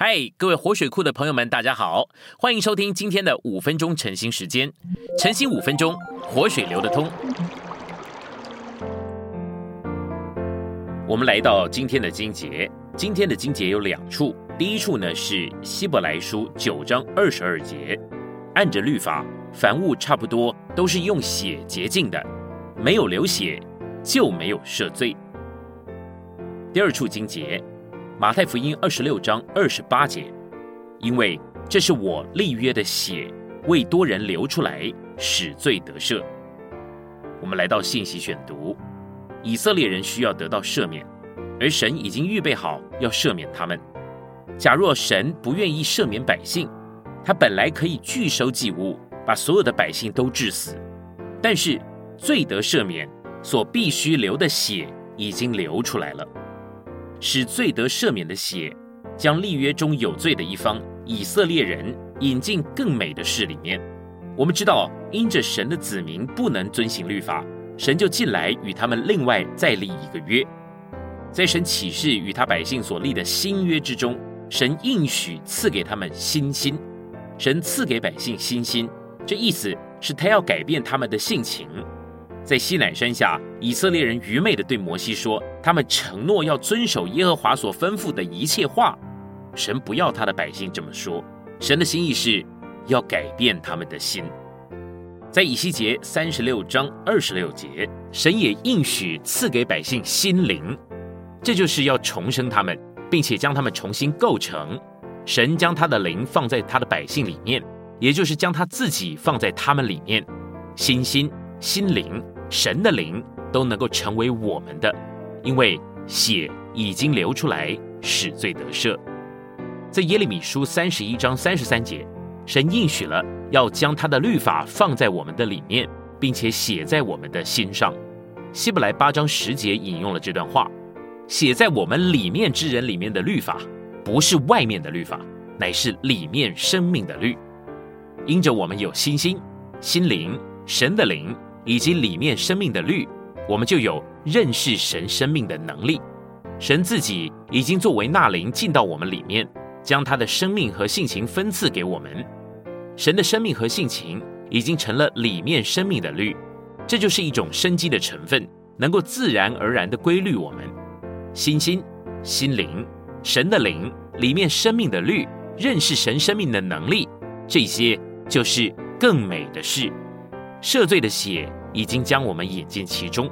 嗨，各位活水库的朋友们，大家好，欢迎收听今天的五分钟晨兴时间。晨兴五分钟，活水流得通。我们来到今天的经节，今天的经节有两处，第一处呢是希伯来书九章二十二节，按着律法，凡物差不多都是用血洁净的，没有流血就没有赦罪。第二处经节。马太福音二十六章二十八节，因为这是我立约的血，为多人流出来，使罪得赦。我们来到信息选读，以色列人需要得到赦免，而神已经预备好要赦免他们。假若神不愿意赦免百姓，他本来可以拒收祭物，把所有的百姓都致死。但是罪得赦免所必须流的血已经流出来了。使罪得赦免的血，将立约中有罪的一方以色列人引进更美的事里面。我们知道，因着神的子民不能遵行律法，神就进来与他们另外再立一个约。在神启示与他百姓所立的新约之中，神应许赐给他们新心。神赐给百姓新心，这意思是他要改变他们的性情。在西乃山下，以色列人愚昧的对摩西说：“他们承诺要遵守耶和华所吩咐的一切话。”神不要他的百姓这么说。神的心意是要改变他们的心。在以西结三十六章二十六节，神也应许赐给百姓心灵，这就是要重生他们，并且将他们重新构成。神将他的灵放在他的百姓里面，也就是将他自己放在他们里面，心心心灵。神的灵都能够成为我们的，因为血已经流出来，使罪得赦。在耶利米书三十一章三十三节，神应许了要将他的律法放在我们的里面，并且写在我们的心上。希伯来八章十节引用了这段话：写在我们里面之人里面的律法，不是外面的律法，乃是里面生命的律。因着我们有心心、心灵、神的灵。以及里面生命的律，我们就有认识神生命的能力。神自己已经作为纳灵进到我们里面，将他的生命和性情分赐给我们。神的生命和性情已经成了里面生命的律，这就是一种生机的成分，能够自然而然的规律我们心心、心灵、神的灵里面生命的律，认识神生命的能力，这些就是更美的事。赦罪的血。已经将我们引进其中。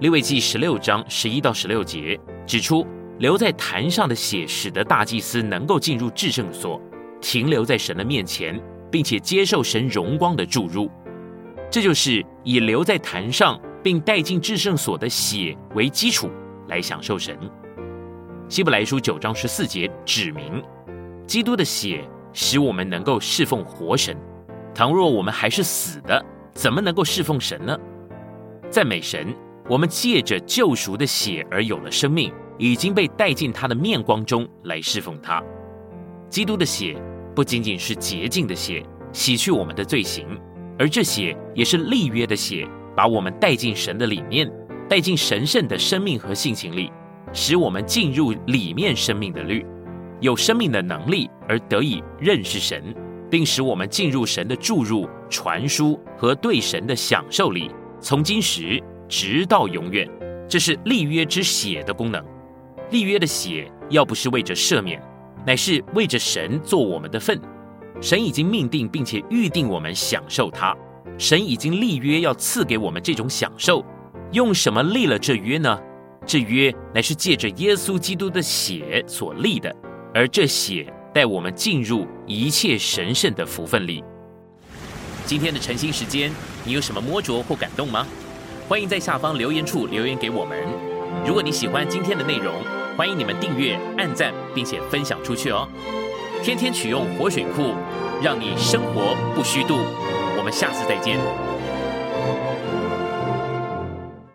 利未记十六章十一到十六节指出，留在坛上的血使得大祭司能够进入至圣所，停留在神的面前，并且接受神荣光的注入。这就是以留在坛上并带进至圣所的血为基础来享受神。希伯来书九章十四节指明，基督的血使我们能够侍奉活神。倘若我们还是死的，怎么能够侍奉神呢？赞美神，我们借着救赎的血而有了生命，已经被带进他的面光中来侍奉他。基督的血不仅仅是洁净的血，洗去我们的罪行，而这血也是立约的血，把我们带进神的里面，带进神圣的生命和性情里，使我们进入里面生命的律，有生命的能力而得以认识神。并使我们进入神的注入、传输和对神的享受里，从今时直到永远。这是立约之血的功能。立约的血要不是为着赦免，乃是为着神做我们的份。神已经命定并且预定我们享受它。神已经立约要赐给我们这种享受。用什么立了这约呢？这约乃是借着耶稣基督的血所立的，而这血。带我们进入一切神圣的福分里。今天的晨兴时间，你有什么摸着或感动吗？欢迎在下方留言处留言给我们。如果你喜欢今天的内容，欢迎你们订阅、按赞，并且分享出去哦。天天取用活水库，让你生活不虚度。我们下次再见。